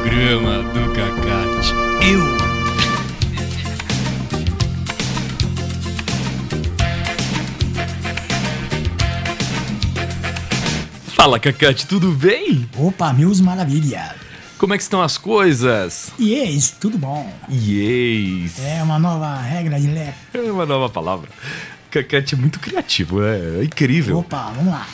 programa do Cacate. Eu. Fala, Cacate, tudo bem? Opa, mil maravilha. Como é que estão as coisas? Yes, tudo bom. Yes. É uma nova regra de leve. É uma nova palavra. Cacate é muito criativo, é, é incrível. Opa, vamos lá.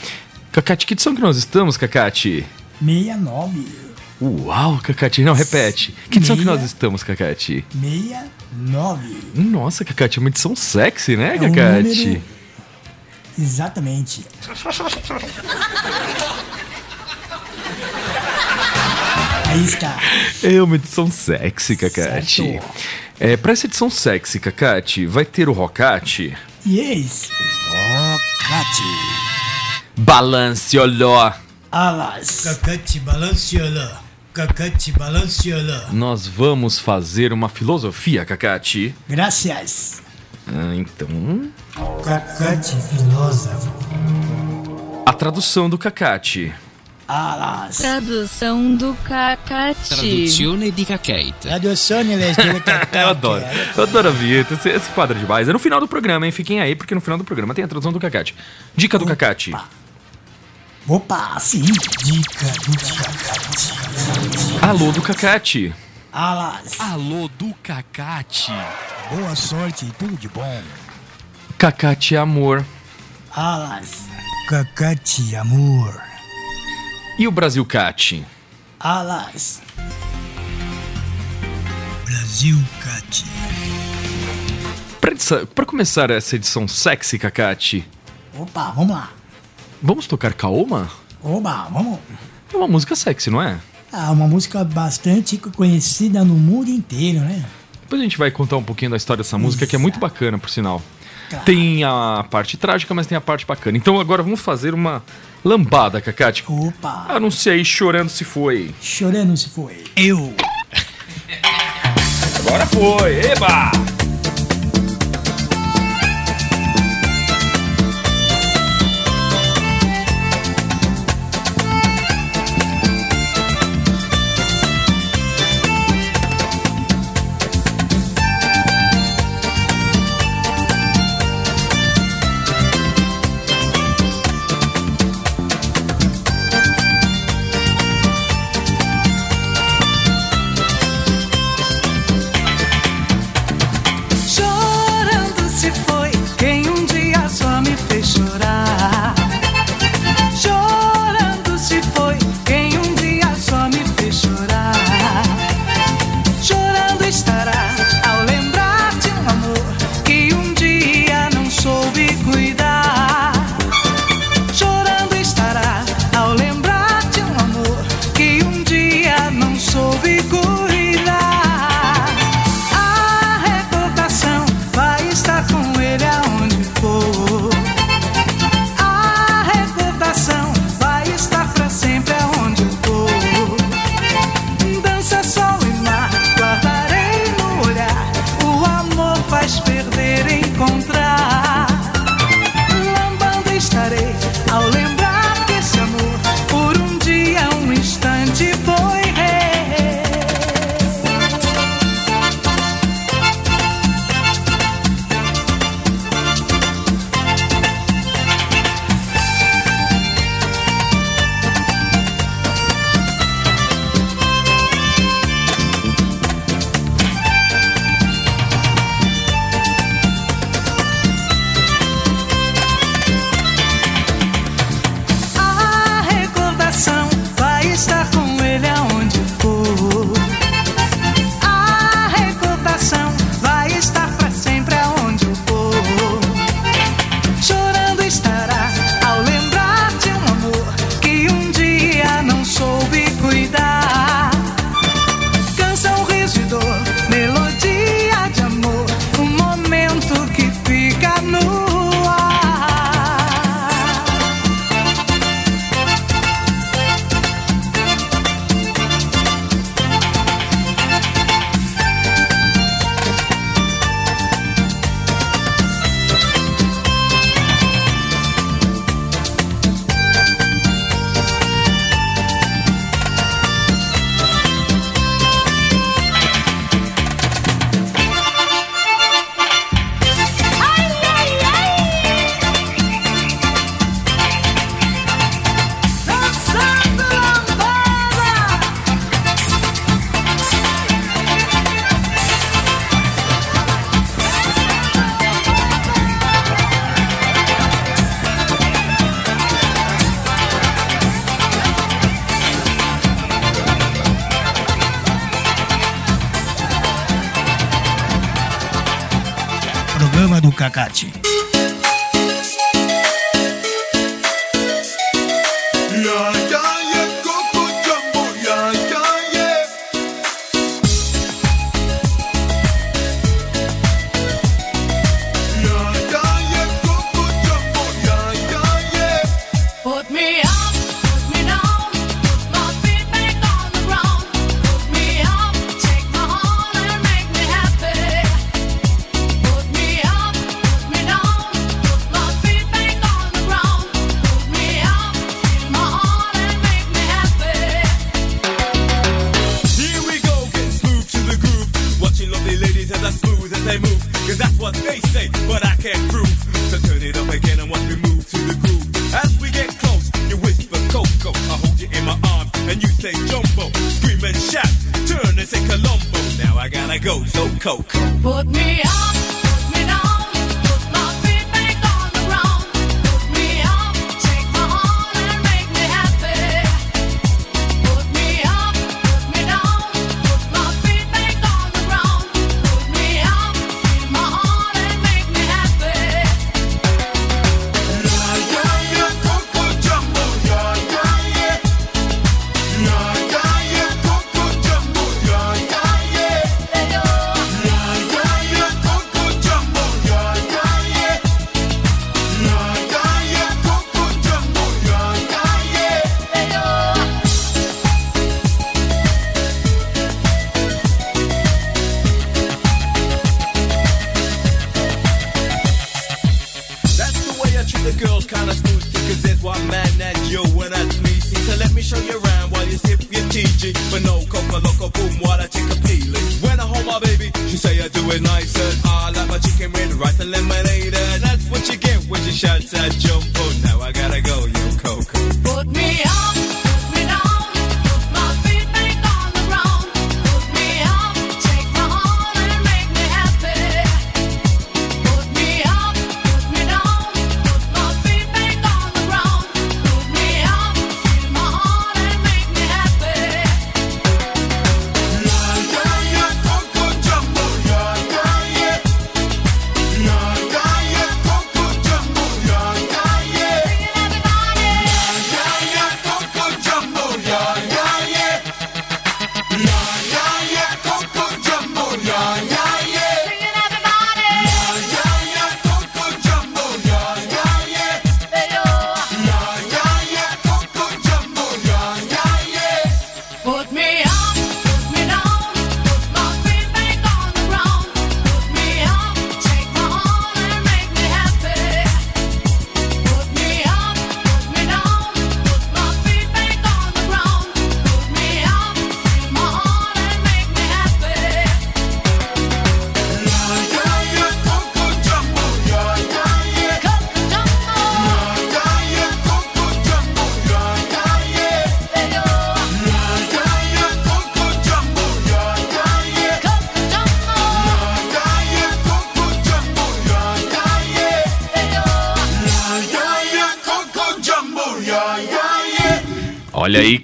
Cacate, que edição que nós estamos, Cacate? 69. Uau, Cacate, não, repete. Que edição que Meia. nós estamos, Cacate? 69. Nossa, Cacate, é uma edição sexy, né, É um Cacate? número- Exatamente. Aí está. É uma edição sexy, Cacate. Certo. É, pra essa edição sexy, Cacate, vai ter o Rocate? Yes. Oh, Cate. Balance, olhó. Alas. Cacate balanciola. Cacate balanciola. Nós vamos fazer uma filosofia, Cacate. Gracias. Ah, então, Cacate filósofo. a tradução do Cacate. Alas. Tradução do Cacate. Traduzione di Cacate. Traduzione del Cacate. Eu adoro. Eu adoro a vinheta. Esse, esse quadro é demais. É no final do programa, hein? Fiquem aí, porque no final do programa tem a tradução do Cacate. Dica do Cacate. Opa, sim. Dica do Cacate. Alô do Cacate. Alas. Alô do Cacate. Boa sorte e tudo de bom. Cacate é amor. Alas. Cacate, amor. E o Brasil Cat? Alas. Brasil essa- pra começar essa edição sexy, Cacate, Opa, vamos lá. Vamos tocar Kaoma? Oba, vamos. É uma música sexy, não é? Ah, uma música bastante conhecida no mundo inteiro, né? Depois a gente vai contar um pouquinho da história dessa música, que é muito bacana, por sinal. Claro. Tem a parte trágica, mas tem a parte bacana. Então agora vamos fazer uma lambada, Cacate. Opa, Anuncia aí chorando se foi. chorando se foi. Eu. Agora foi, eba!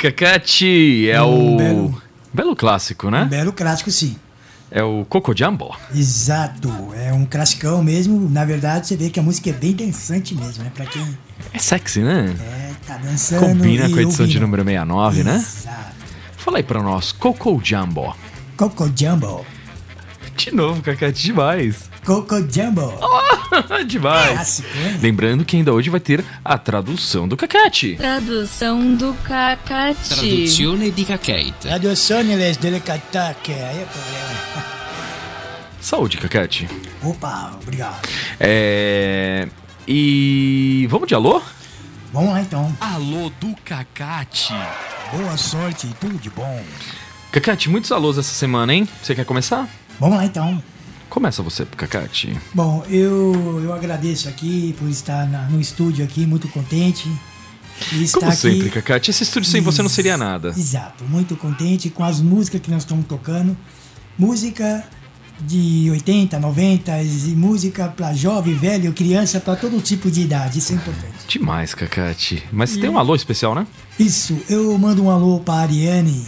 Música Cat é um o. Hum, belo, belo clássico, né? Um belo clássico, sim. É o Coco Jumbo. Exato, é um classicão mesmo. Na verdade, você vê que a música é bem dançante mesmo, né? Pra quem. É sexy, né? É, tá dançando. Combina com a edição ouvindo. de número 69, Exato. né? Exato. Fala aí pra nós, Coco Jumbo. Coco Jumbo. De novo, Cacate, demais. Coco Jumbo. Oh, demais. Clássico, hein? Lembrando que ainda hoje vai ter a tradução do Cacate. Tradução do Cacate. Traduzione di Cacate. Traduzione delle Cacate. Aí é problema. Saúde, Cacate. Opa, obrigado. É... E vamos de alô? Vamos lá então. Alô do Cacate. Boa sorte e tudo de bom. Cacate, muitos alôs essa semana, hein? Você quer começar? Vamos lá então. Começa você, Cacate. Bom, eu, eu agradeço aqui por estar na, no estúdio aqui, muito contente. Estar Como sempre, aqui... Cacate, esse estúdio sem Ex você não seria nada. Exato, muito contente com as músicas que nós estamos tocando. Música de 80, 90 e música para jovem, velho, criança, para todo tipo de idade. Isso é importante. Demais, Cacate. Mas e... tem um alô especial, né? Isso. Eu mando um alô para Ariane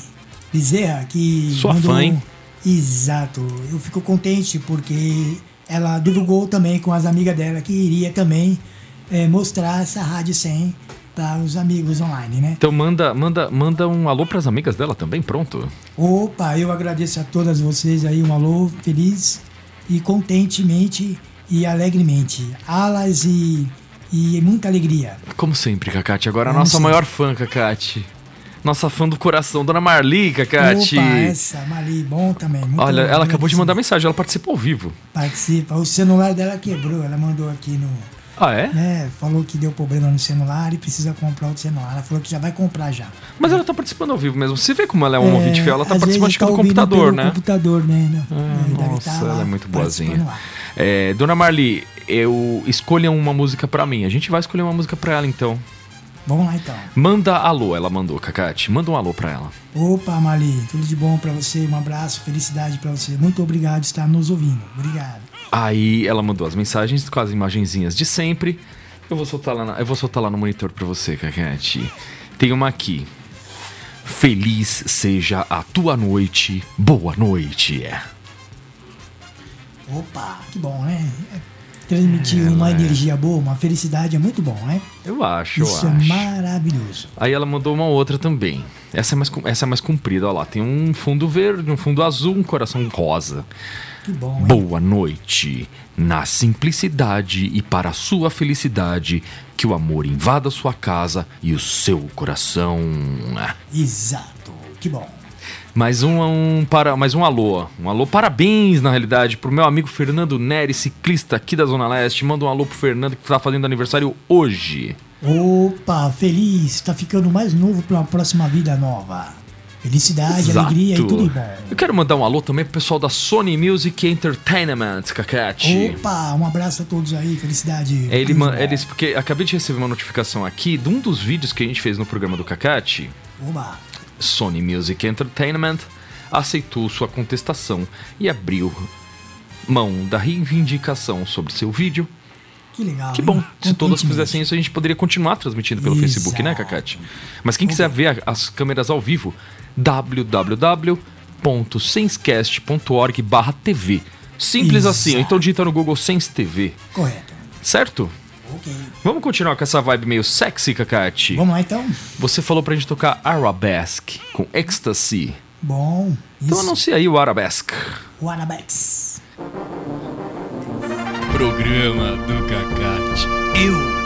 Bezerra, que. Sua fã, um... hein? Exato. Eu fico contente porque ela divulgou também com as amigas dela que iria também é, mostrar essa Rádio 100 para os amigos online, né? Então manda, manda, manda um alô para as amigas dela também, pronto. Opa, eu agradeço a todas vocês aí, um alô feliz e contentemente e alegremente. Alas e, e muita alegria. Como sempre, Cacate. Agora a nossa sempre. maior fã, Cacate. Nossa fã do coração, Dona Marli, Cacate. Opa, essa, Mali, bom também. Olha, ela muito acabou de mandar mensagem, ela participa ao vivo. Participa. O celular dela quebrou, ela mandou aqui no. Ah, é? né, falou que deu problema no celular e precisa comprar outro celular. Ela falou que já vai comprar já. Mas ela tá participando ao vivo mesmo. Você vê como ela é um ouvinte fiel, ela tá participando que do computador, né? computador, né? deve Nossa, tá ela é muito boazinha. É, Dona Marli, eu escolha uma música pra mim. A gente vai escolher uma música pra ela, então. Vamos lá então. Manda alô, ela mandou, Cacate. Manda um alô pra ela. Opa, Mali, tudo de bom pra você, um abraço, felicidade pra você. Muito obrigado por estar nos ouvindo. Obrigado. Aí ela mandou as mensagens com as imagenzinhas de sempre. Eu vou soltar lá, na- eu vou soltar lá no monitor pra você, Cacate. Tem uma aqui. Feliz seja a tua noite. Boa noite. É. Opa, que bom, né? Transmitir uma energia boa, uma felicidade é muito bom, né? Eu acho, eu Isso é acho. maravilhoso. Aí ela mandou uma outra também. Essa é mais, essa é mais comprida, ó lá. Tem um fundo verde, um fundo azul, um coração rosa. Que bom, hein? Boa noite. Na simplicidade e para a sua felicidade, que o amor invada sua casa e o seu coração. Exato, que bom. Mais um, um para, mais um alô. Um alô, parabéns, na realidade, pro meu amigo Fernando Neri, ciclista aqui da Zona Leste. Manda um alô pro Fernando que tá fazendo aniversário hoje. Opa, feliz, tá ficando mais novo pra uma próxima vida nova. Felicidade, Exato. alegria e tudo de bom. Eu quero mandar um alô também pro pessoal da Sony Music Entertainment, Cacate. Opa, um abraço a todos aí, felicidade. É, ele, man- eles, porque acabei de receber uma notificação aqui de um dos vídeos que a gente fez no programa do Cacate. Oba, Sony Music Entertainment aceitou sua contestação e abriu mão da reivindicação sobre seu vídeo. que legal. Que hein? bom, se todas fizessem isso, a gente poderia continuar transmitindo pelo Exato. Facebook, né, Cacate? Mas quem quiser ver as câmeras ao vivo, www.senscast.org barra TV. Simples assim, Exato. então digita no Google Sense TV, Correto. certo? Ok. Vamos continuar com essa vibe meio sexy, Cacate? Vamos lá então? Você falou pra gente tocar Arabesque com Ecstasy. Bom, Então isso. anuncia aí o Arabesque. O Arabex. Programa do Cacate. Eu.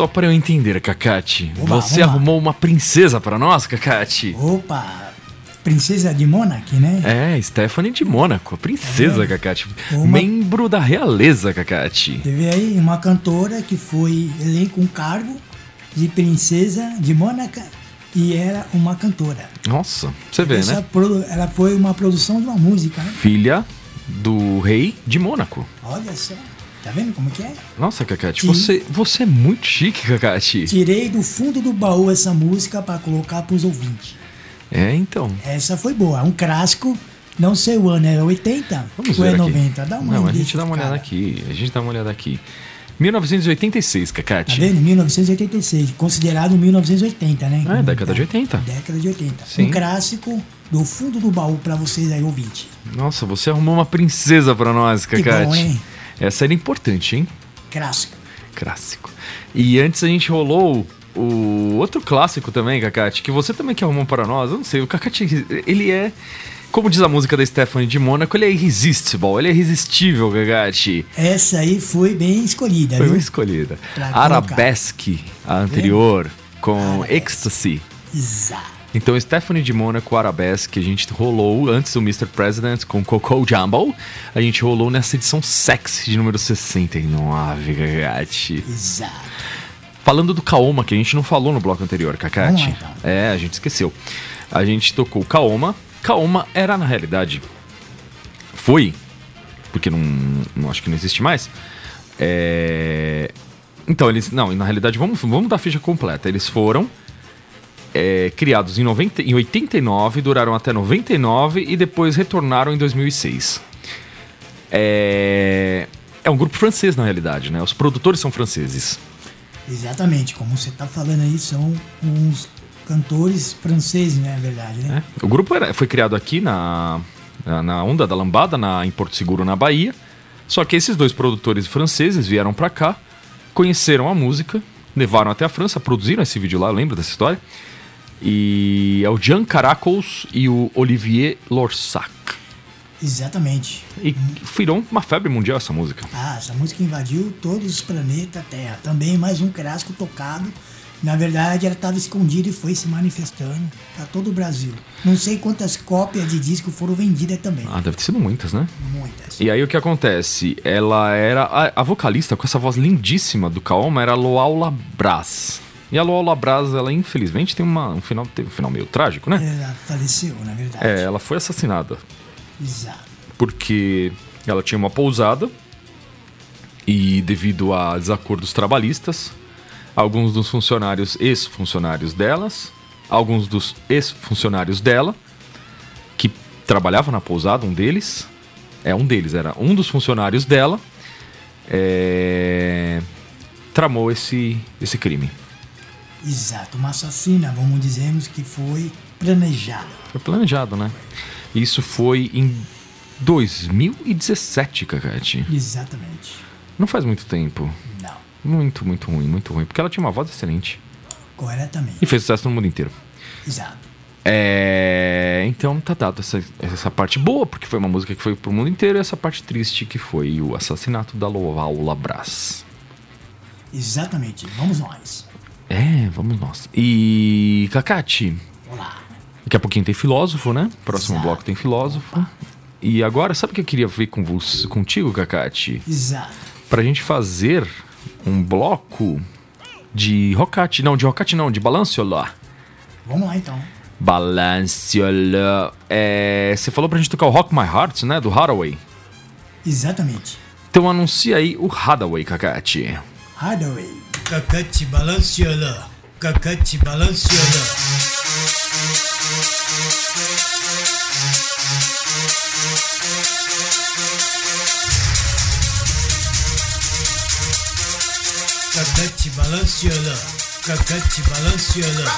Só pra eu entender, Cacate, lá, você lá. arrumou uma princesa pra nós, Cacate? Opa! Princesa de Mônaco, né? É, Stephanie de Mônaco, princesa, É. Cacate. Uma- Membro da realeza, Cacate. Teve aí uma cantora que foi eleita com cargo de princesa de Mônaco e era uma cantora. Nossa, você vê, Essa né? Ela foi uma produção de uma música, né? Filha do rei de Mônaco. Olha só. Tá vendo como que é? Nossa, Cacate, Sim. você, você é muito chique, Cacate. Tirei do fundo do baú essa música para colocar pros ouvintes. É, então. Essa foi boa, um clássico. Não sei o ano, era 80 Vamos ou é aqui. 90? Dá uma Não, a olhada, gente dá uma olhada cara. aqui. A gente dá uma olhada aqui. 1986, Tá Cacate. vendo? 1986, considerado 1980, né? É, década de 80. Década de 80. Sim. Um clássico do fundo do baú pra vocês aí, ouvinte. Nossa, você arrumou uma princesa pra nós, Que Cacate. bom, hein? Essa era importante, hein? Clássico. Clássico. E antes a gente rolou o outro clássico também, Cacate, que você também que arrumou para nós. Eu não sei, o Cacate, ele é. Como diz a música da Stephanie de Mônaco, ele é irresistible, ele é irresistível, Gagatti. Essa aí foi bem escolhida, Foi viu? uma escolhida. Pra Arabesque, a anterior, com Arabesque. Ecstasy. Exato. Então, Stephanie de Mônaco, Arabesque, a gente rolou antes do Mr. President com Coco Jumbo. A gente rolou nessa edição sexy de número 69, Gagatti. Exato. Falando do Kaoma, que a gente não falou no bloco anterior, lá, então. É, a gente esqueceu. A gente tocou Kaoma. Kaoma era, na realidade, foi, porque não, não acho que não existe mais. É, Então, eles. Não, na realidade, vamos, vamos dar a ficha completa. Eles foram é, criados em, 90, em 89, duraram até 99 e depois retornaram em 2006. É, é um grupo francês, na realidade, né? Os produtores são franceses. Exatamente. Como você tá falando aí, são uns cantores franceses, né? É verdade, né? É. O grupo era- foi criado aqui na, na, na Onda da Lambada, na, em Porto Seguro, na Bahia. Só que esses dois produtores franceses vieram pra cá, conheceram a música, levaram até a França, produziram esse vídeo lá, lembra dessa história? E é o Jean Caracos e o Olivier Lorsac. Exatamente. E virou uma febre mundial essa música. Ah, essa música invadiu todos os planetas Terra. Também mais um clássico tocado. Na verdade, ela estava escondida e foi se manifestando para todo o Brasil. Não sei quantas cópias de disco foram vendidas também. Ah, deve ter sido muitas, né? Muitas. E aí o que acontece? Ela era. A, a vocalista com essa voz lindíssima do Kaoma era a Loaula Brás. E a Loaula Brás, ela infelizmente tem uma, um final, um final meio trágico, né? Ela faleceu, na verdade. É, ela foi assassinada Exato. porque ela tinha uma pousada e devido a desacordos trabalhistas, alguns dos funcionários, ex-funcionários delas, alguns dos ex-funcionários dela, que trabalhavam na pousada, um deles, é um deles, era um dos funcionários dela, é, tramou esse, esse crime. Exato. Uma assassina, vamos dizermos que foi planejada. Foi planejado, né? Isso foi em 2017, Cacate. Exatamente. Não faz muito tempo. Não. Muito, muito ruim, muito ruim. Porque ela tinha uma voz excelente. Corretamente. E fez sucesso no mundo inteiro. Exato. É. Então tá dado essa, essa parte boa, porque foi uma música que foi pro mundo inteiro, e essa parte triste que foi o assassinato da Loaula Brás. Exatamente. Vamos nós. É, vamos nós. E. Cacate, Olá. daqui a pouquinho tem filósofo, né? Próximo Exato. bloco tem filósofo. E agora, sabe o que eu queria ver com você, contigo, Cacate? Exato. Pra gente fazer um bloco de rocate. Não, de rocate não, de balanciola. Vamos lá então. Balanciola. É, você falou pra gente tocar o Rock My Heart, né? Do Hathaway. Exatamente. Então anuncia aí o Hathaway, Kakati. Hardaway. Cacate balanciola. Cacate balanciola. Cacate balanciola. Cacate balanciola.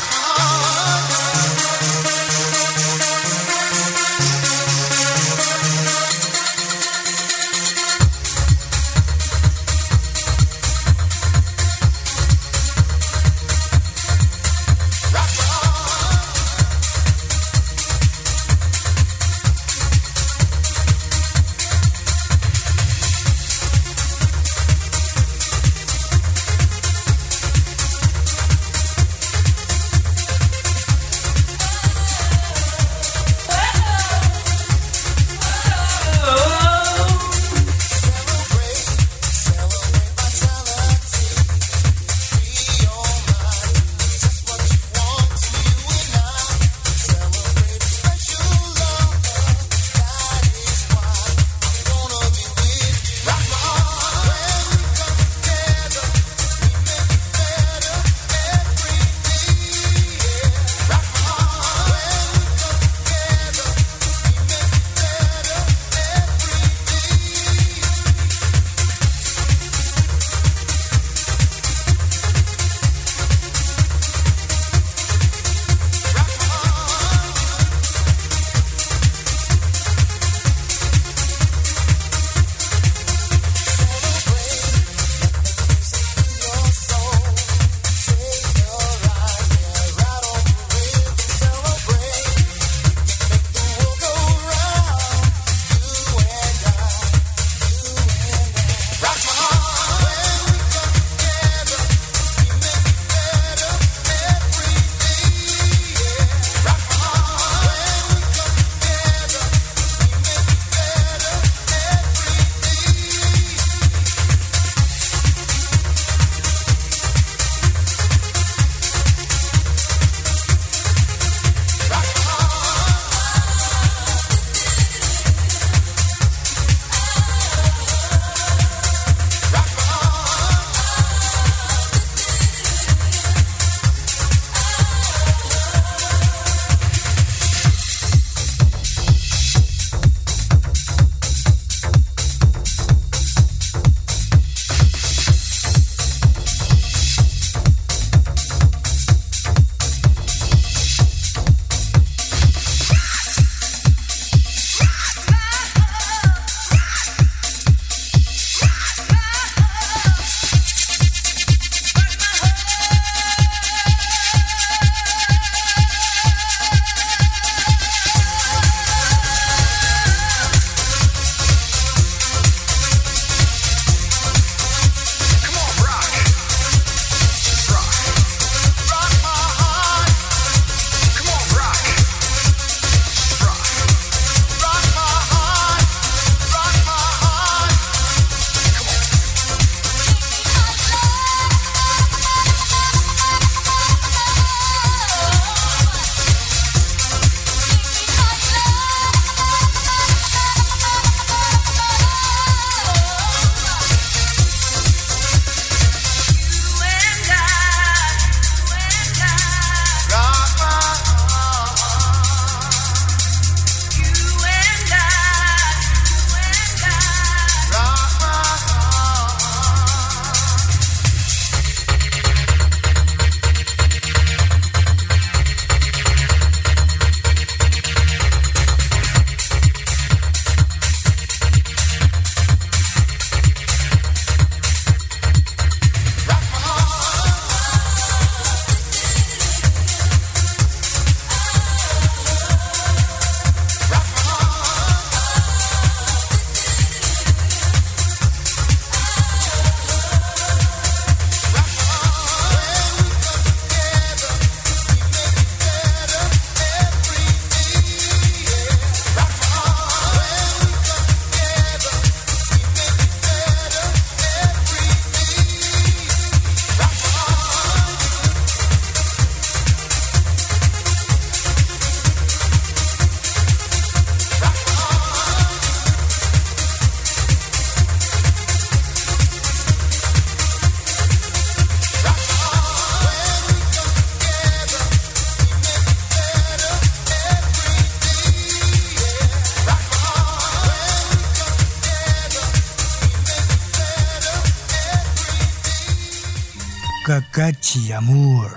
Cacate, amor.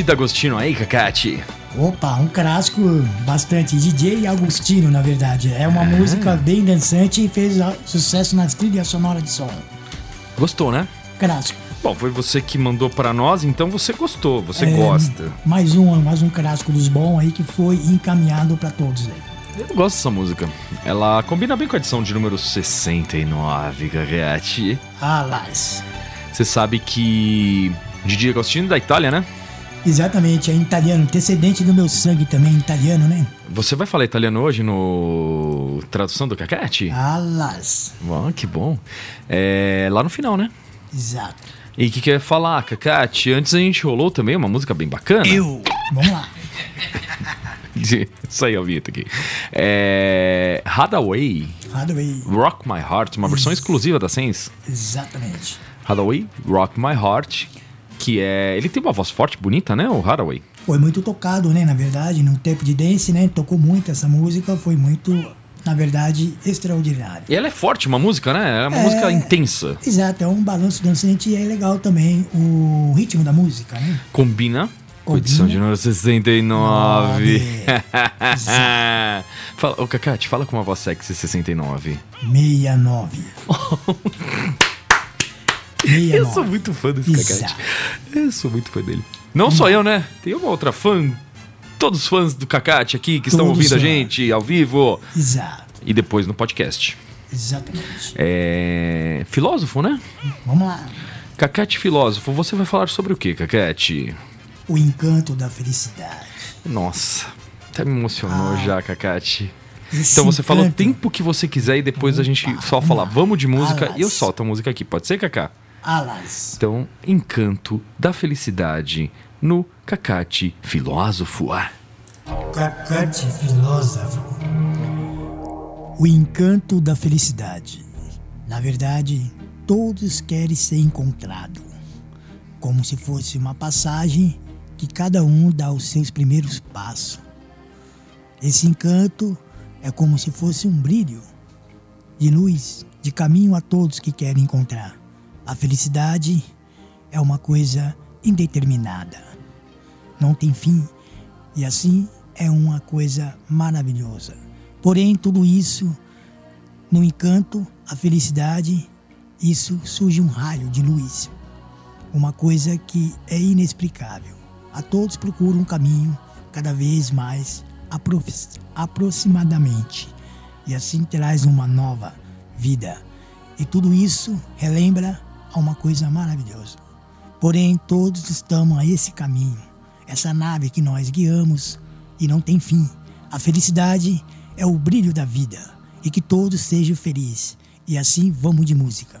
Didi D'Agostino aí, Cacate. Opa, um clássico bastante. DJ Agostino, na verdade. É uma música bem dançante e fez ah, sucesso nas trilhas sonoras de som. Gostou, né? Clássico. Bom, foi você que mandou pra nós, então você gostou, você É, gosta. Mais um, mais um clássico dos bons aí que foi encaminhado pra todos aí. Eu gosto dessa música. Ela combina bem com a edição de número 69, Cacate. Alas. Você sabe que Didi Agostino é da Itália, né? Exatamente, é italiano. Antecedente do meu sangue também, italiano, né? Você vai falar italiano hoje no tradução do Cacate? Alas. Bom, que bom. É lá no final, né? Exato. E o que quer falar, Cacate? Antes a gente rolou também uma música bem bacana. Eu. Vamos lá. Isso aí, a vinheta aqui. É... Hadaway, Hadaway. Rock My Heart, uma versão exclusiva da Sense. Exatamente. Hadaway, Rock My Heart, que é... Ele tem uma voz forte, bonita, né, o Hadaway? Foi muito tocado, né? Na verdade, no tempo de dance, né? Tocou muito essa música. Foi muito, na verdade, extraordinário. E ela é forte, uma música, né? É uma música intensa. Exato, é um balanço dançante e é legal também o ritmo da música, né? Combina com edição de número 69. Exato. fala, ô, Cacate, fala com uma voz sexy 69. 69. Eu sou 69. muito fã desse. Cacate. Eu sou muito fã dele. Não só eu, né? Tem uma outra fã. Todos os fãs do Cacate aqui que estão Todos ouvindo a gente ao vivo Exato. e depois no podcast. Exatamente. É. Filósofo, né? Vamos lá. Cacate Filósofo, você vai falar sobre o que, Cacate? O encanto da felicidade. Nossa, até me emocionou Ah. já, Cacate. Esse Então você fala o encanto- tempo que você quiser e depois a gente Opa, só fala vamos de música e eu solto a música aqui. Pode ser, Cacá? Alas. Então, Encanto da Felicidade no Cacate Filósofo. Cacate filósofo. O encanto da felicidade. Na verdade, todos querem ser encontrados. Como se fosse uma passagem que cada um dá os seus primeiros passos. Esse encanto é como se fosse um brilho de luz, de caminho a todos que querem encontrar. A felicidade é uma coisa indeterminada. Não tem fim e assim é uma coisa maravilhosa. Porém, tudo isso, no encanto, a felicidade, isso surge um raio de luz. Uma coisa que é inexplicável. A todos procuram um caminho cada vez mais apro- aproximadamente. E assim traz uma nova vida. E tudo isso relembra a uma coisa maravilhosa. Porém, todos estamos a esse caminho, essa nave que nós guiamos e não tem fim. A felicidade é o brilho da vida e que todos sejam felizes. E assim vamos de música.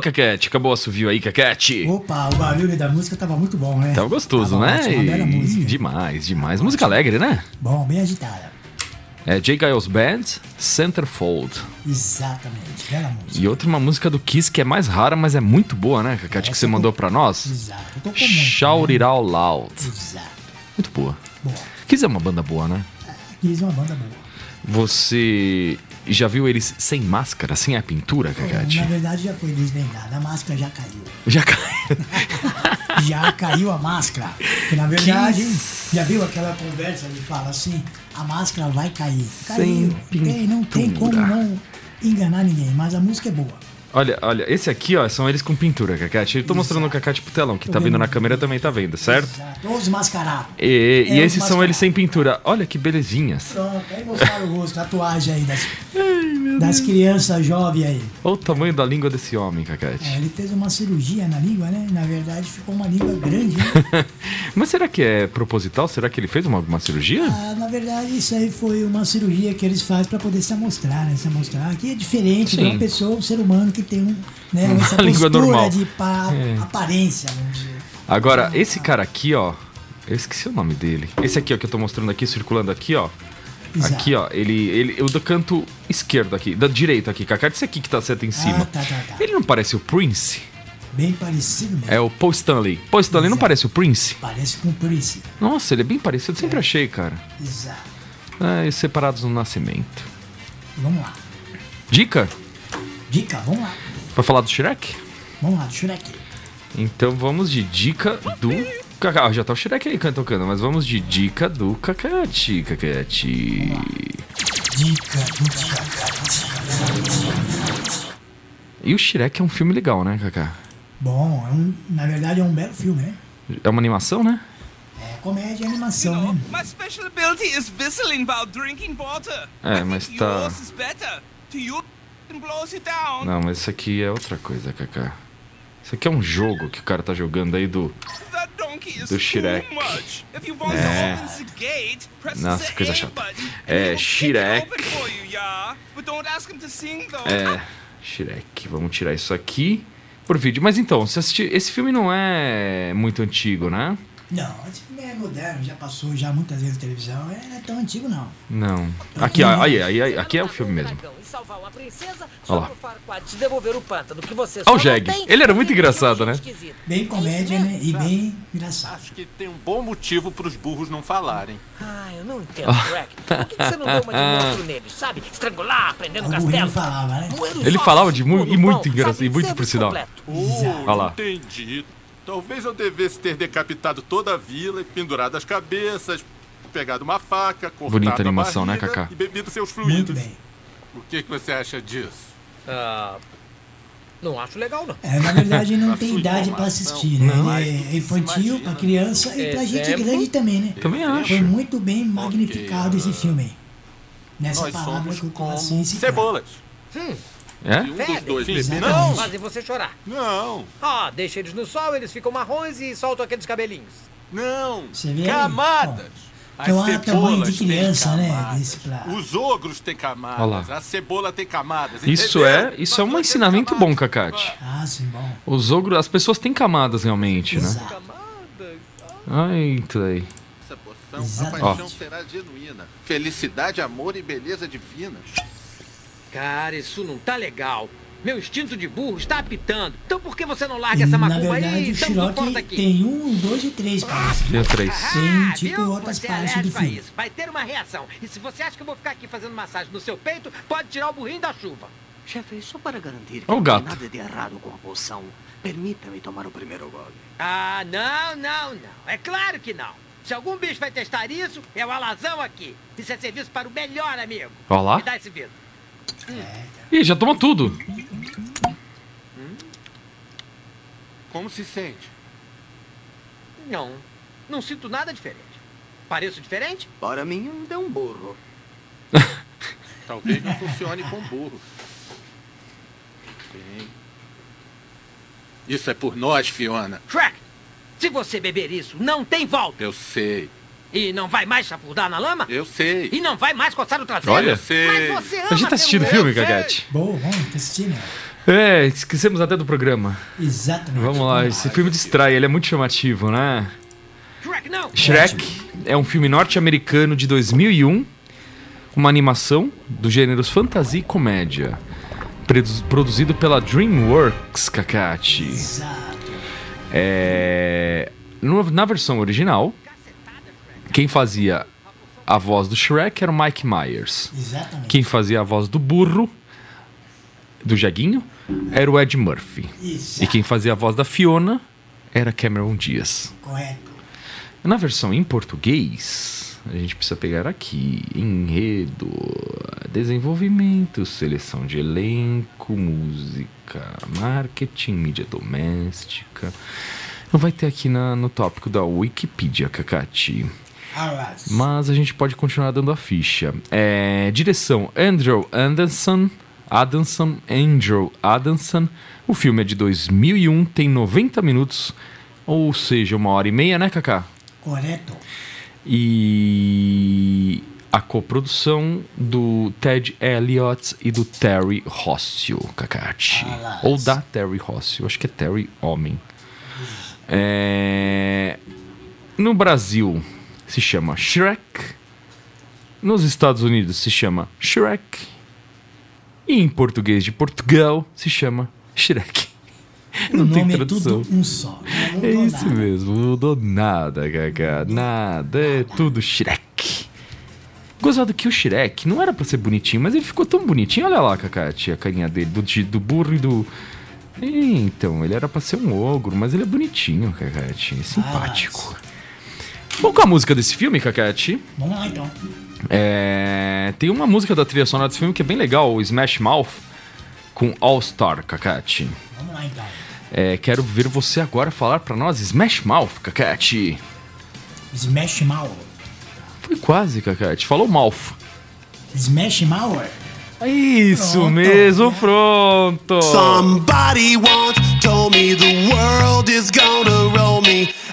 Ô, Caquete, acabou o assovio aí, Caquete. Opa, o barulho da música tava muito bom, né? Tava gostoso, Tava né? ótimo, bela música. Demais, demais. Música alegre, né? Bom, bem agitada. É J. Giles Band, Centerfold. Exatamente, bela música. E outra uma música do Kiss que é mais rara, mas é muito boa, né, Caquete? Que você eu mandou tô- pra nós. Exato, eu tô com muito. Shout né? It Out Loud. Exato. Muito boa. Boa. Kiss é uma banda boa, né? Kiss é uma banda boa. Você já viu eles sem máscara, sem a pintura, Caquete? Na verdade já foi desvendada, a máscara já caiu. Já caiu. Já caiu a máscara. Que na verdade, já viu aquela conversa de fala assim, a máscara vai cair. Caiu. Sem Tem, não tem como pintura. não enganar ninguém, mas a música é boa. Olha, olha, esse aqui, ó, são eles com pintura, Cacate. Eu tô mostrando o Cacate pro telão. Quem tá vendo na câmera também tá vendo, certo? Exato. Todos mascarados. E, e É, esses os são eles sem pintura. Olha que belezinhas. Pronto, aí mostraram o rosto, tatuagem aí das, das crianças jovens aí. Olha o tamanho da língua desse homem, Cacate. É, ele fez uma cirurgia na língua, né? Na verdade ficou uma língua grande, né? Mas será que é proposital? Será que ele fez uma, uma cirurgia? Ah, na verdade, isso aí foi uma cirurgia que eles fazem para poder se amostrar, né? Se amostrar que é diferente de Sim. uma pessoa, um ser humano que tem um, né, essa Uma língua postura normal. de pa- É. aparência. Agora, esse cara aqui, ó, Eu esqueci o nome dele. Esse aqui, ó, que eu tô mostrando aqui, circulando aqui, ó. Exato. Aqui, ó, ele, ele. O do canto esquerdo aqui, da direita aqui, Cacá. Esse aqui que tá certo em cima. Ah, tá, tá, tá. Ele não parece o Prince? Bem parecido mesmo. É o Paul Stanley. Paul Stanley não Exato. parece o Prince? Parece com o Prince. Nossa, ele é bem parecido, sempre É. achei, cara. Exato. É, separados no nascimento. Vamos lá. Dica? Dica, vamos lá. Vai falar do Shrek? Vamos lá, do Shrek. Então vamos de dica do Cacá. Já tá o Shrek aí can- tocando, mas vamos de dica do Cacate, Cacate. Dica do Cacate. E o Shrek é um filme legal, né, Cacá? Bom, é um, na verdade é um belo filme, né? É uma animação, né? É comédia e animação, né? My special ability is whistling while drinking water. É, mas tá-. Não, mas isso aqui é outra coisa, Cacá. Isso aqui é um jogo que o cara tá jogando aí do. Do Shrek. É. Nossa, coisa chata. É, Shrek. É. Shrek. Vamos tirar isso aqui por vídeo. Mas então, você assistiu. Esse filme não é muito antigo, né? Não, esse filme é moderno, já passou já muitas vezes na televisão. É, não é tão antigo, não. Não. Aqui, ó, aí, aí, aí, aqui é o filme mesmo. Olha lá. Olha o Jeg. Ele era muito engraçado, né? Bem comédia, né? E bem engraçado. Acho que tem um bom motivo pros burros não falarem. Ah, eu não entendo, Shrek. Por que você não deu uma de monstro neles, sabe? Estrangular, prender no castelo. falava, né? Os Ele falava de muito- e muito engraçado, e muito por sinal. Oh, Olha lá. entendi. Talvez eu devesse ter decapitado toda a vila e pendurado as cabeças, pegado uma faca, cortado Bonita a animação, né, Kaká? E bebido seus Muito fluidos. bem. O que, que você acha disso? Ah, não acho legal, não. É, na verdade, não tem idade pra informação assistir, né? não é Ele é que infantil pra imagina. criança e pra gente Exemplo? grande também, né? Também acho. Foi muito bem magnificado esse filme aí. Nessa Nós palavra somos que eu como assim, cebolas. É? Um dos dois Sim. Não, Fazem você chorar. não, Ah, deixa eles no sol, eles ficam marrons e soltam aqueles cabelinhos. não. Você vê aí? Camadas. As Então, ah, tamanho de cebolas têm criança, né? camadas. Pra- Os ogros têm camadas. lá. A cebola tem camadas. Isso entenderam? é, isso é Nós um ensinamento bom, camadas. Cacate. Ah, sim, bom. Os ogros, as pessoas têm camadas realmente, né? Exato. Ai, aí. Essa poção, a paixão será genuína. Felicidade, amor e beleza divina. Cara, isso não tá legal. Meu instinto de burro está apitando. Então por que você não larga essa na macumba aí verdade, e o daqui? tem um, dois e três parece. Dia 3. Tem, Ah, tipo, viu? outras Você é partes do filme. isso. Vai ter uma reação. E se você acha que eu vou ficar aqui fazendo massagem no seu peito, pode tirar o burrinho da chuva. Chefe, só para garantir que não gato. tem nada de errado com a poção, permita-me tomar o primeiro gole. Ah, não, não, não. É claro que não. Se algum bicho vai testar isso, é o alazão aqui. Isso é serviço para o melhor amigo. Olha lá. Me dá esse vidro. Ih, já tomou tudo. Como se sente? Não, não sinto nada diferente. Pareço diferente? Para mim, ainda é um burro. Talvez não funcione com burro. Bem. Isso é por nós, Fiona. Shrek, se você beber isso, não tem volta. Eu sei. E não vai mais chafurdar na lama? Eu sei. E não vai mais coçar o traseiro? Olha. Eu sei. Mas você ama A gente tá assistindo o filme, sei. Cacate. Bom, vamos assistir, né? É, esquecemos até do programa. Exatamente. Vamos lá, esse filme distrai, ele é muito chamativo, né? Shrek, não. Shrek é um filme norte-americano de 2001, uma animação do gêneros fantasia e comédia, produ- produzido pela DreamWorks, Kakati. Exato. É... no- Na versão original, quem fazia a voz do Shrek era o Mike Myers. Exatamente. Quem fazia a voz do burro, do Jeguinho, era o Ed Murphy. Exato. E quem fazia a voz da Fiona era Cameron Diaz. Correto. Na versão em português, a gente precisa pegar aqui: enredo, desenvolvimento, seleção de elenco, música, marketing, mídia doméstica. Não vai ter aqui na- no tópico da Wikipedia, Kakati. Mas a gente pode continuar dando a ficha. É, direção: Andrew Anderson. Adamson, Andrew Adamson. O filme é de 2001, tem 90 minutos, ou seja, uma hora e meia, né, Kaká? Correto. E a coprodução do Ted Elliott e do Terry Rossio, Kakati. Ah. Ou da Terry Rossio, acho que é Terry Homem. É... No Brasil se chama Shrek. Nos Estados Unidos se chama Shrek. E em português de Portugal se chama Shrek. O Não tem nome é tradução. tudo um só. Não É isso nada. mesmo, não mudou nada, Gaga. Nada, é tudo Shrek. Gozado que o Shrek não era pra ser bonitinho, mas ele ficou tão bonitinho. Olha lá, Cacate, a carinha dele, do, do burro e do. Então, ele era pra ser um ogro, mas ele é bonitinho, Cacate. É simpático. Vamos com a música desse filme, Cacate? Vamos lá então. É, Tem uma música da trilha sonora desse filme que é bem legal, o Smash Mouth, com All Star, Cacate. Vamos lá então. É, quero ver você agora falar pra nós Smash Mouth, Cacate. Smash Mouth. Foi quase, Cacate. Falou Mouth. Smash Mouth? Isso Pronto. mesmo, pronto. Somebody once told me the world is gonna roll me.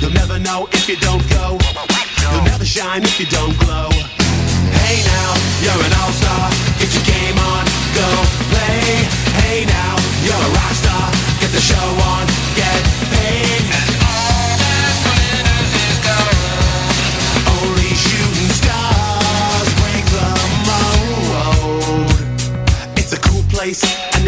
You'll never know if you don't go. You'll never shine if you don't glow. Hey now, you're an all-star. Get your game on, go play. Hey now, you're a rock star. Get the show on,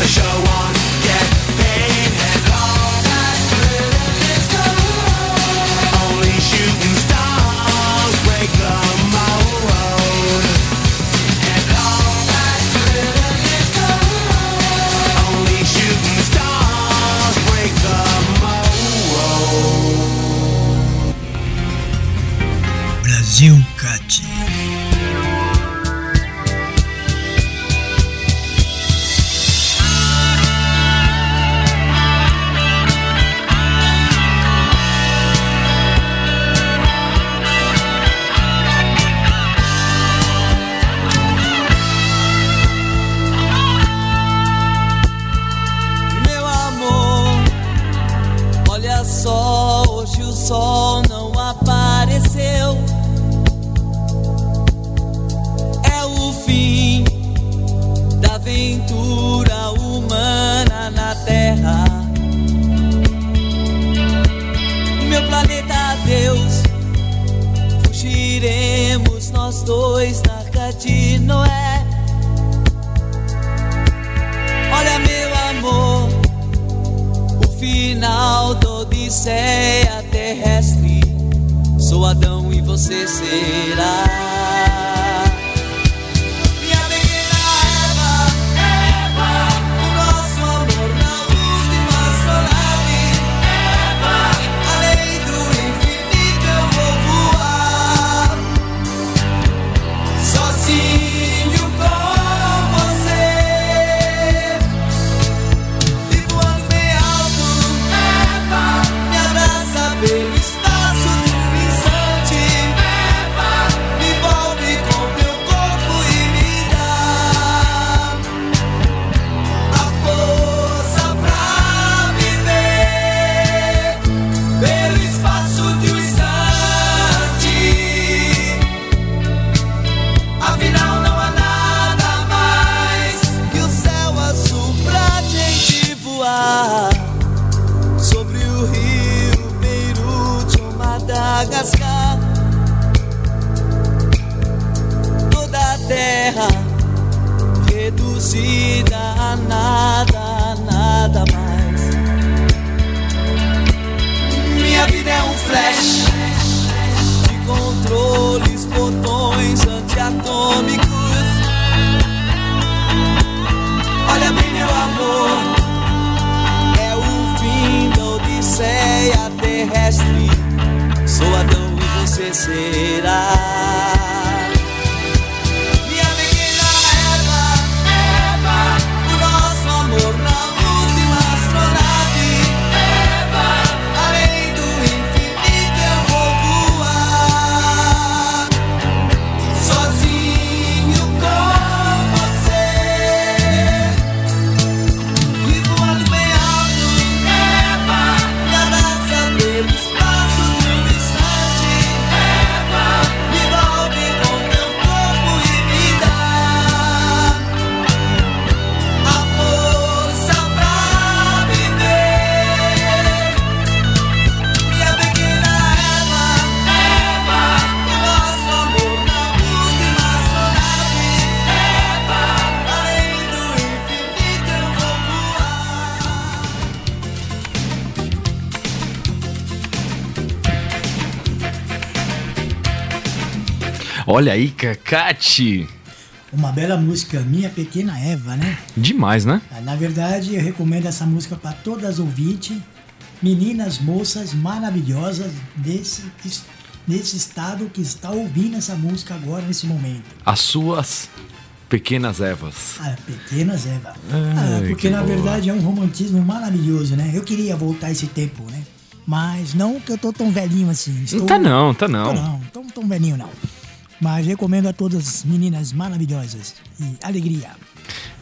the show on, Madagascar. Toda a terra reduzida a nada, nada mais. Minha vida é um flash de controles, botões antiatômicos. Sou Adão e você será. Olha aí, Cacate. Uma bela música, Minha Pequena Eva, né? Demais, né? Ah, Na verdade, eu recomendo essa música para todas as ouvintes, meninas, moças maravilhosas desse, desse estado que está ouvindo essa música agora, nesse momento. As suas pequenas Evas. Ah, Pequenas Eva. Ai, Ah, porque que na boa. verdade é um romantismo maravilhoso, né? Eu queria voltar esse tempo, né? Mas não que eu tô tão velhinho assim. Estou... Não tá não, tá não. Tô não, tão, tão velhinho não. Mas recomendo a todas as meninas maravilhosas. E alegria.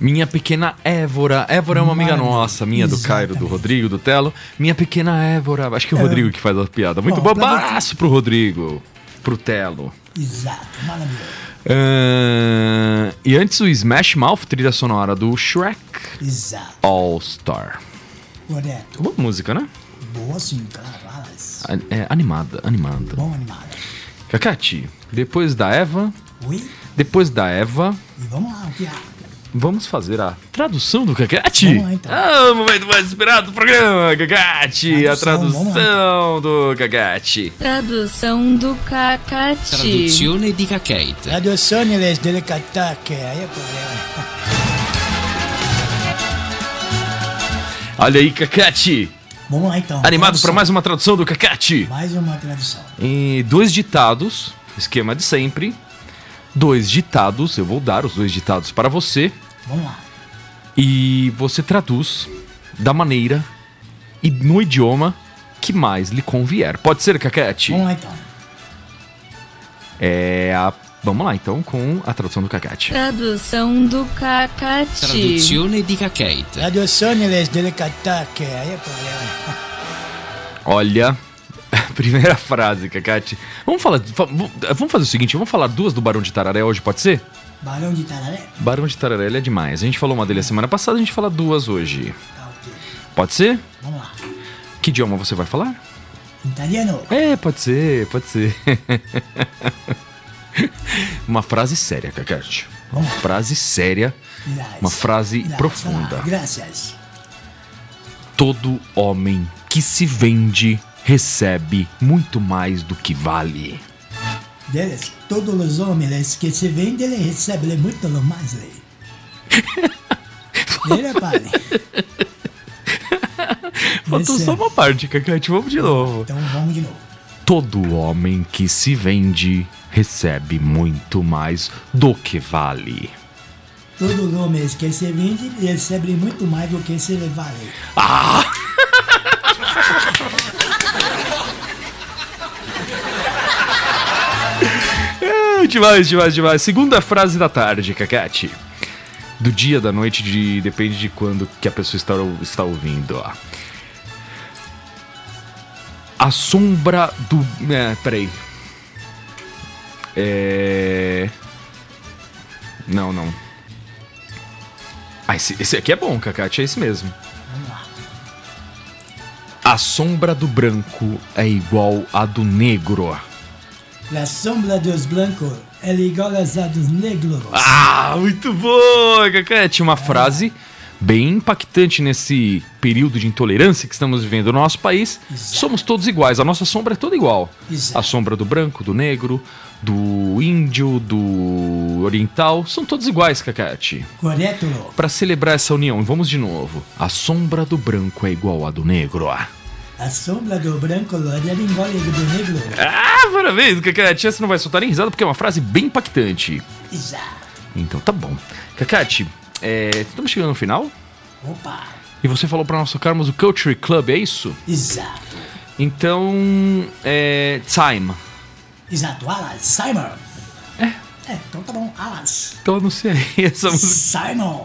Minha pequena Évora. Évora é uma amiga nossa, minha do Cairo, do Rodrigo, do Telo. Minha pequena Évora. Acho que é o É. Rodrigo que faz a piada. Muito Bom, Abraço pro Rodrigo. Pro Telo. Exato, maravilhoso. Ahn, e antes o Smash Mouth, trilha sonora do Shrek Exato, All Star. correto. Boa música, né? Boa sim, claro. É, animada, animada. Bom animada. Cacate, depois da Eva, Oi? depois da Eva, E vamos lá, o que há? vamos fazer a tradução do Cacate. Vamos lá, então. Ah, o momento mais esperado do programa, Cacate. A Tradução, lá, tradução do Cacate. Tradução do Cacate. Traduzione di Cacate. Traduzione les delle catacche. Aí é problema. Olha aí, Cacate. Vamos lá então. Animado para mais uma tradução do Cacate. Mais uma tradução. E dois ditados, esquema de sempre. Dois ditados, eu vou dar os dois ditados para você. Vamos lá. E você traduz da maneira e no idioma que mais lhe convier. Pode ser, Cacate? Vamos lá então. É a... Vamos lá então com a tradução do Cacate. Tradução do Cacate. Traduzione di Cacate. Traduzione delle catacche. Aí é problema. Olha, primeira frase, Cacate. Vamos falar. fa- Vamos fazer o seguinte: vamos falar duas do Barão de Tararé hoje, pode ser? Barão de Tararé? Barão de Tararé ele é demais. A gente falou uma dele a semana passada, a gente fala duas hoje. Pode ser? Vamos lá. Que idioma você vai falar? Italiano. É, pode ser, pode ser. uma frase séria, Cacate. Uma frase séria, uma frase profunda. Graças. Todo homem que se vende recebe muito mais do que vale. Deles, todos os homens que se vendem, ele recebe muito mais. Ele, padre. Faltou Esse só é. uma parte, Cacate. Vamos de novo. Então vamos de novo. Todo homem que se vende recebe muito mais do que vale. Os homens que se vendem, recebem muito mais do que se vale. Ah! É, demais, demais, demais. Segunda frase da tarde, Cacate. Do dia, da noite, de depende de quando que a pessoa está, está ouvindo. ó. A sombra do. É, peraí. É. Não, não. Ah, esse, esse aqui é bom, Cacate, é esse mesmo. A sombra do branco é igual a do negro. La sombra dos blancos é igual às dos negros. Ah, muito boa, Cacate. Uma frase bem impactante nesse período de intolerância que estamos vivendo no nosso país. Somos todos iguais, a nossa sombra é toda igual. Exato. A sombra do branco, do negro, do índio, do oriental, são todos iguais, Cacate. Correto? Para celebrar essa união, vamos de novo. A sombra do branco é igual a do negro. A sombra do branco é igual à do negro. Ah, parabéns, Cacate. Essa não vai soltar nem risada porque é uma frase bem impactante. Exato. Então tá bom. Cacate, é, estamos chegando no final. Opa. E você falou para nós tocarmos o Culture Club, é isso? Exato. Então, é. Time. Exato. Alas. Simon. É. É, então tá bom. Alas. Então eu não sei essa música. Simon.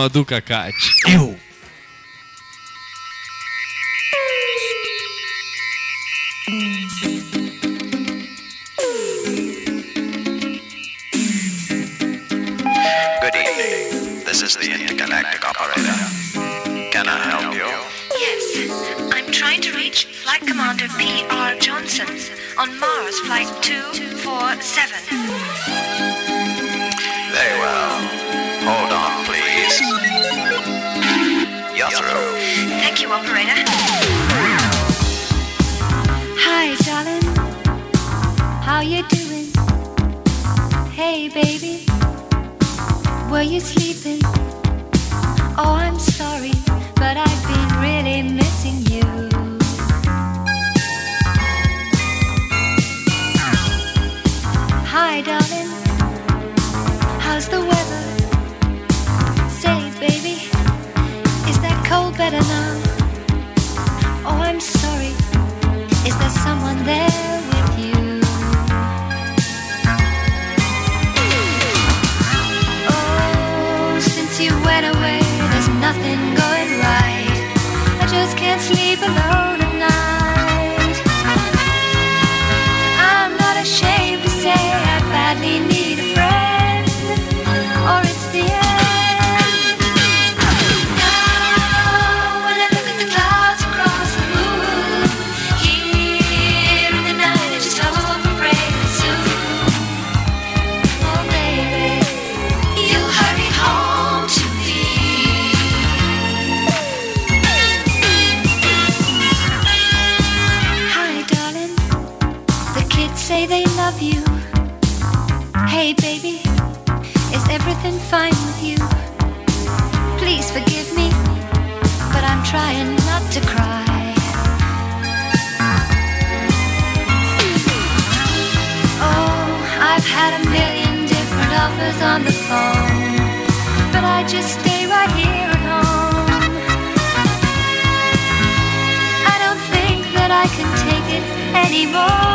Programa do Cacate. Eu. Good evening. This is the intergalactic operator. Can I help you? Yes, I'm trying to reach Flight Commander P.R. Johnson on Mars Flight 247. Hi, darling. How you doing? Hey, baby. Were you sleeping? Oh, I'm sorry, but I've been really missing you. Hi, darling. How's the weather? Say, baby, is that cold better now? There anymore.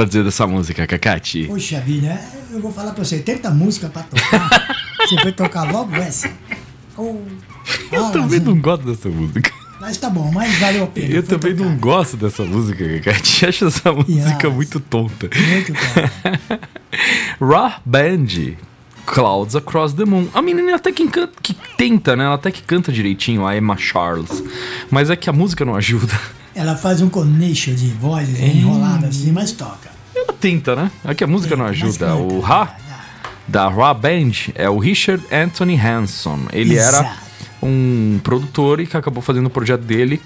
Pra dizer dessa música, Cacate? Poxa vida, eu vou falar pra você, tanta música pra tocar. você foi tocar logo essa. Oh, Eu também não gosto dessa música. Mas tá bom, mas valeu a pena. Eu também não gosto dessa música, Cacate. Acho essa música muito tonta. Muito tonta. Raw Band. Clouds Across the Moon. A menina até que, encanta- que tenta, né? Ela até que canta direitinho, a Emma Charles. Mas é que a música não ajuda. Ela faz um coneixo de vozes É. enrolado assim, mas toca. Ela tenta, né? É que a música não ajuda. O Ra da Raw Band é o Richard Anthony Hanson. Ele era Exato. Um produtor e que acabou fazendo o projeto dele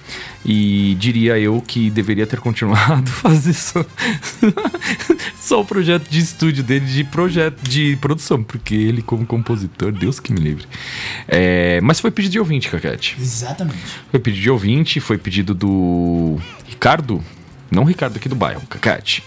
e diria eu que deveria ter continuado fazer só, só o projeto de estúdio dele de projeto de produção, porque ele como compositor, Deus que me livre. É, mas foi pedido de ouvinte, Caquete. Exatamente. Foi pedido de ouvinte, foi pedido do Ricardo, não o Ricardo aqui do bairro, Cacate.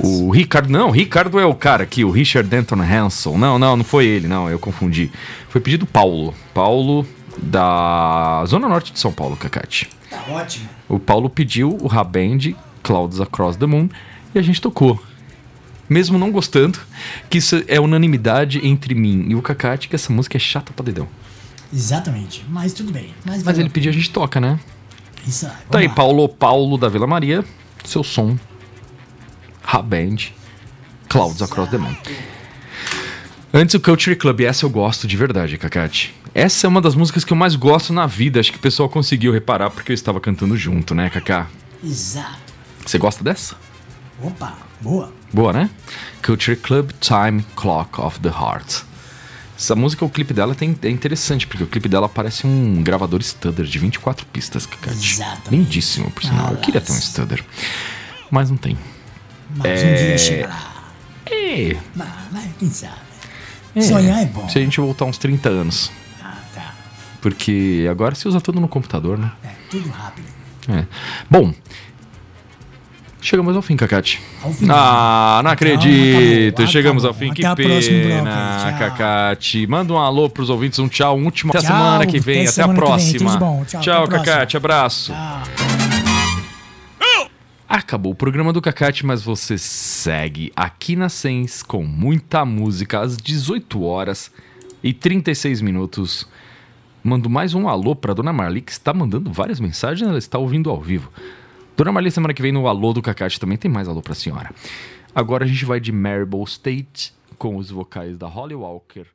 O Ricardo, não, o Ricardo é o cara aqui, o Richard Denton Hanson. Não, não, não foi ele, não, eu confundi. Foi pedido Paulo. Paulo da Zona Norte de São Paulo, Cacate. Tá ótimo. O Paulo pediu o Raband Clouds Across the Moon e a gente tocou. Mesmo não gostando, que isso é unanimidade entre mim e o Cacate, que essa música é chata pra dedão. Exatamente. Mas tudo bem. Mas, Mas ele pediu, a gente toca, né? Isso. Tá aí, lá. Paulo Paulo da Vila Maria, seu som. Raband, Clouds Across the Moon. Antes o Culture Club, essa eu gosto de verdade, Cacate. Essa é uma das músicas que eu mais gosto na vida, acho que o pessoal conseguiu reparar porque eu estava cantando junto, né, Cacá? Exato. Você gosta dessa? Opa, boa. Boa, né? Culture Club Time Clock of the Heart. Essa música, o clipe dela tem, é interessante, porque o clipe dela parece um gravador Studer de 24 pistas, Cacate. Exatamente. Lindíssimo, por sinal. Eu queria ter um Studer. Mas não tem. Mas um dia chegará. É. Mas, mas quem sabe? Sonhar é bom. Se a gente voltar uns 30 anos. Ah, tá. Porque agora se usa tudo no computador, né? É, tudo rápido. É. Bom. Chegamos ao fim, Cacate. Ao fim. Ah, não acredito. acabou. Chegamos ao fim. Que Até aí. pena, Tchau. Cacate. Manda um alô pros ouvintes, um tchau, um último. Até Tchau. semana que vem. Até Até, a que vem. próxima. Tudo bom. Tchau, próxima. Cacate. Abraço. Acabou o programa do Cacate, mas você segue aqui na Sens com muita música às 18 horas e 36 minutos. Mando mais um alô pra Dona Marli, que está mandando várias mensagens, ela está ouvindo ao vivo. Dona Marli, semana que vem no Alô do Cacate também tem mais alô pra senhora. Agora a gente vai de Marble State com os vocais da Holly Walker